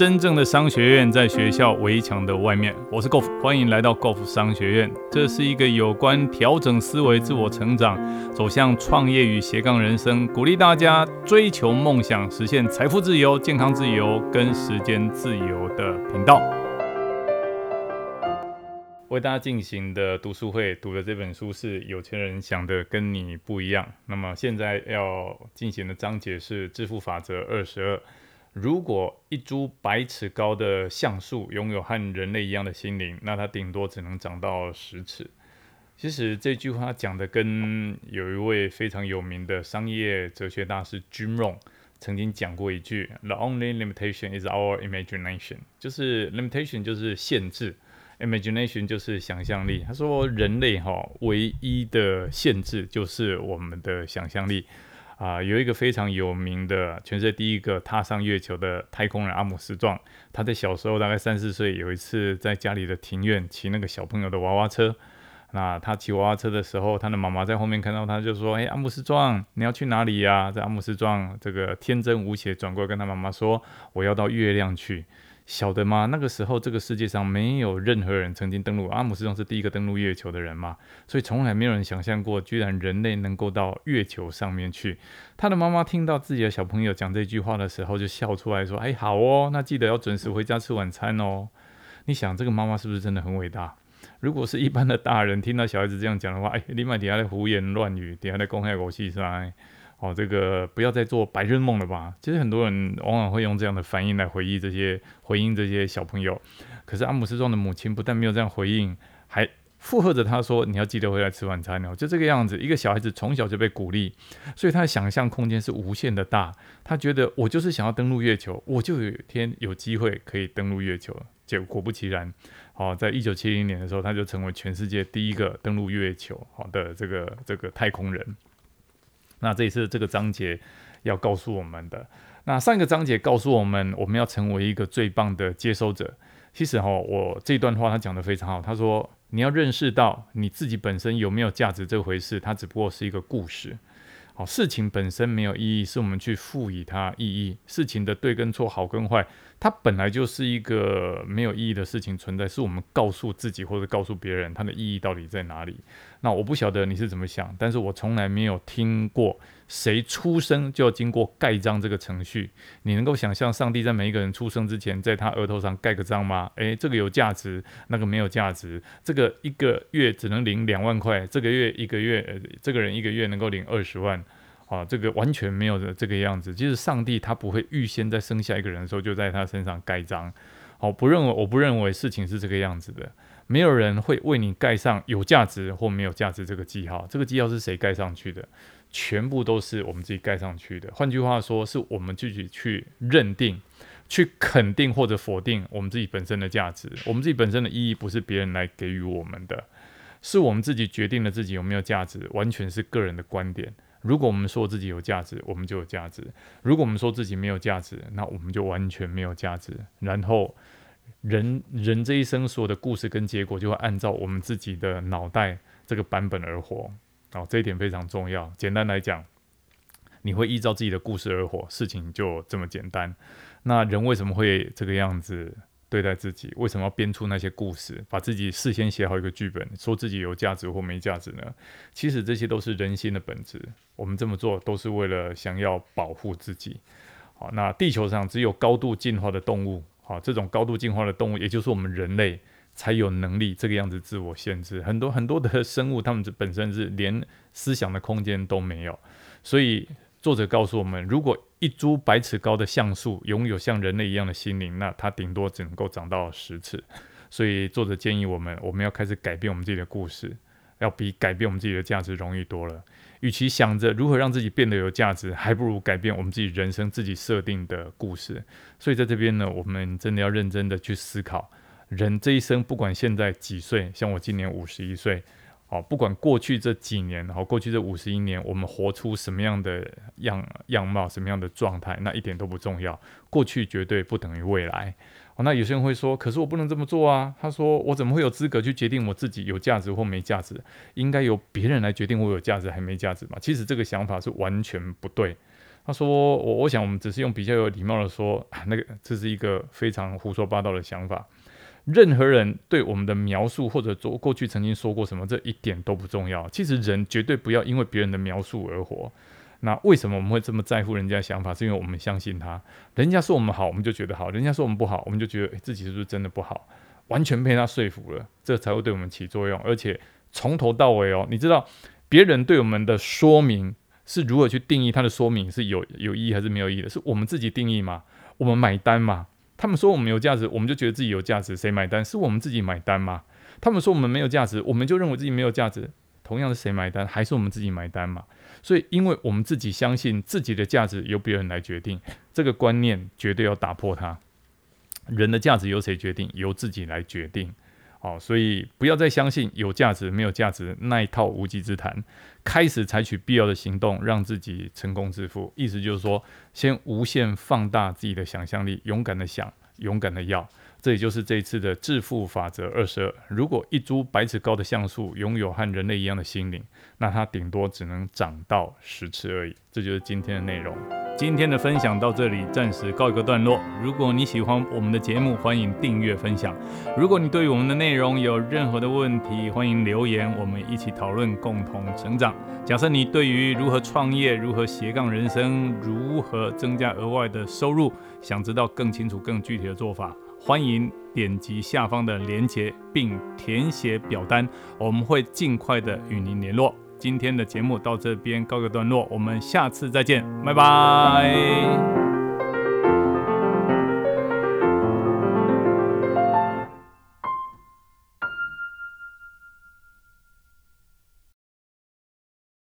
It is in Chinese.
真正的商学院在学校围墙的外面。我是 Golf，欢迎来到 Golf 商学院。这是一个有关调整思维、自我成长、走向创业与斜杠人生，鼓励大家追求梦想、实现财富自由、健康自由跟时间自由的频道。为大家进行的读书会，读的这本书是《有钱人想的跟你不一样》。那么现在要进行的章节是《致富法则二十二》。如果一株百尺高的橡树拥有和人类一样的心灵，那它顶多只能长到十尺。其实这句话讲的跟有一位非常有名的商业哲学大师 Jim Rohn 曾经讲过一句：“The only limitation is our imagination。”就是 limitation 就是限制，imagination 就是想象力。他说人类哈唯一的限制就是我们的想象力。啊，有一个非常有名的，全世界第一个踏上月球的太空人阿姆斯壮，他在小时候大概三四岁，有一次在家里的庭院骑那个小朋友的娃娃车。那他骑娃娃车的时候，他的妈妈在后面看到他，就说：“哎，阿姆斯壮，你要去哪里呀？”在阿姆斯壮这个天真无邪转过来跟他妈妈说：“我要到月亮去。”晓得吗？那个时候，这个世界上没有任何人曾经登陆。阿姆斯壮是第一个登陆月球的人嘛，所以从来没有人想象过，居然人类能够到月球上面去。他的妈妈听到自己的小朋友讲这句话的时候，就笑出来说：“哎，好哦，那记得要准时回家吃晚餐哦。”你想，这个妈妈是不是真的很伟大？如果是一般的大人听到小孩子这样讲的话，哎，立马底下在胡言乱语，底下在公开口气噻。哦，这个不要再做白日梦了吧？其实很多人往往会用这样的反应来回忆这些回应这些小朋友。可是阿姆斯壮的母亲不但没有这样回应，还附和着他说：“你要记得回来吃晚餐哦。”就这个样子，一个小孩子从小就被鼓励，所以他的想象空间是无限的大。他觉得我就是想要登陆月球，我就有一天有机会可以登陆月球。结果果不其然，哦，在一九七零年的时候，他就成为全世界第一个登陆月球好的这个这个太空人。那这也是这个章节要告诉我们的。那上一个章节告诉我们，我们要成为一个最棒的接收者。其实哈，我这段话他讲的非常好。他说，你要认识到你自己本身有没有价值这回事，它只不过是一个故事。好，事情本身没有意义，是我们去赋予它意义。事情的对跟错，好跟坏。它本来就是一个没有意义的事情存在，是我们告诉自己或者告诉别人它的意义到底在哪里。那我不晓得你是怎么想，但是我从来没有听过谁出生就要经过盖章这个程序。你能够想象上帝在每一个人出生之前，在他额头上盖个章吗？诶，这个有价值，那个没有价值。这个一个月只能领两万块，这个月一个月，这个人一个月能够领二十万。啊，这个完全没有的这个样子，就是上帝他不会预先在生下一个人的时候就在他身上盖章。好，不认为，我不认为事情是这个样子的，没有人会为你盖上有价值或没有价值这个记号。这个记号是谁盖上去的？全部都是我们自己盖上去的。换句话说，是我们自己去认定、去肯定或者否定我们自己本身的价值。我们自己本身的意义不是别人来给予我们的，是我们自己决定了自己有没有价值，完全是个人的观点。如果我们说自己有价值，我们就有价值；如果我们说自己没有价值，那我们就完全没有价值。然后，人人这一生所有的故事跟结果，就会按照我们自己的脑袋这个版本而活。哦，这一点非常重要。简单来讲，你会依照自己的故事而活，事情就这么简单。那人为什么会这个样子？对待自己，为什么要编出那些故事，把自己事先写好一个剧本，说自己有价值或没价值呢？其实这些都是人心的本质。我们这么做都是为了想要保护自己。好，那地球上只有高度进化的动物，好，这种高度进化的动物，也就是我们人类，才有能力这个样子自我限制。很多很多的生物，它们本身是连思想的空间都没有，所以。作者告诉我们，如果一株百尺高的橡树拥有像人类一样的心灵，那它顶多只能够长到十尺。所以，作者建议我们，我们要开始改变我们自己的故事，要比改变我们自己的价值容易多了。与其想着如何让自己变得有价值，还不如改变我们自己人生自己设定的故事。所以，在这边呢，我们真的要认真的去思考，人这一生，不管现在几岁，像我今年五十一岁。好，不管过去这几年，好，过去这五十一年，我们活出什么样的样样貌，什么样的状态，那一点都不重要。过去绝对不等于未来。哦，那有些人会说，可是我不能这么做啊。他说，我怎么会有资格去决定我自己有价值或没价值？应该由别人来决定我有价值还没价值嘛？其实这个想法是完全不对。他说：“我我想我们只是用比较有礼貌的说，那个这是一个非常胡说八道的想法。任何人对我们的描述或者做过去曾经说过什么，这一点都不重要。其实人绝对不要因为别人的描述而活。那为什么我们会这么在乎人家想法？是因为我们相信他。人家说我们好，我们就觉得好；人家说我们不好，我们就觉得自己是不是真的不好？完全被他说服了，这才会对我们起作用。而且从头到尾哦，你知道别人对我们的说明。”是如何去定义它的说明是有有意义还是没有意义的？是我们自己定义吗？我们买单吗？他们说我们有价值，我们就觉得自己有价值，谁买单？是我们自己买单吗？他们说我们没有价值，我们就认为自己没有价值，同样是谁买单？还是我们自己买单嘛？所以，因为我们自己相信自己的价值由别人来决定，这个观念绝对要打破它。人的价值由谁决定？由自己来决定。好，所以不要再相信有价值没有价值那一套无稽之谈，开始采取必要的行动，让自己成功致富。意思就是说，先无限放大自己的想象力，勇敢的想，勇敢的要。这也就是这一次的致富法则二十二。如果一株百尺高的橡树拥有和人类一样的心灵，那它顶多只能长到十尺而已。这就是今天的内容。今天的分享到这里，暂时告一个段落。如果你喜欢我们的节目，欢迎订阅分享。如果你对于我们的内容有任何的问题，欢迎留言，我们一起讨论，共同成长。假设你对于如何创业、如何斜杠人生、如何增加额外的收入，想知道更清楚、更具体的做法，欢迎点击下方的链接并填写表单，我们会尽快的与您联络。今天的节目到这边告个段落，我们下次再见，拜拜。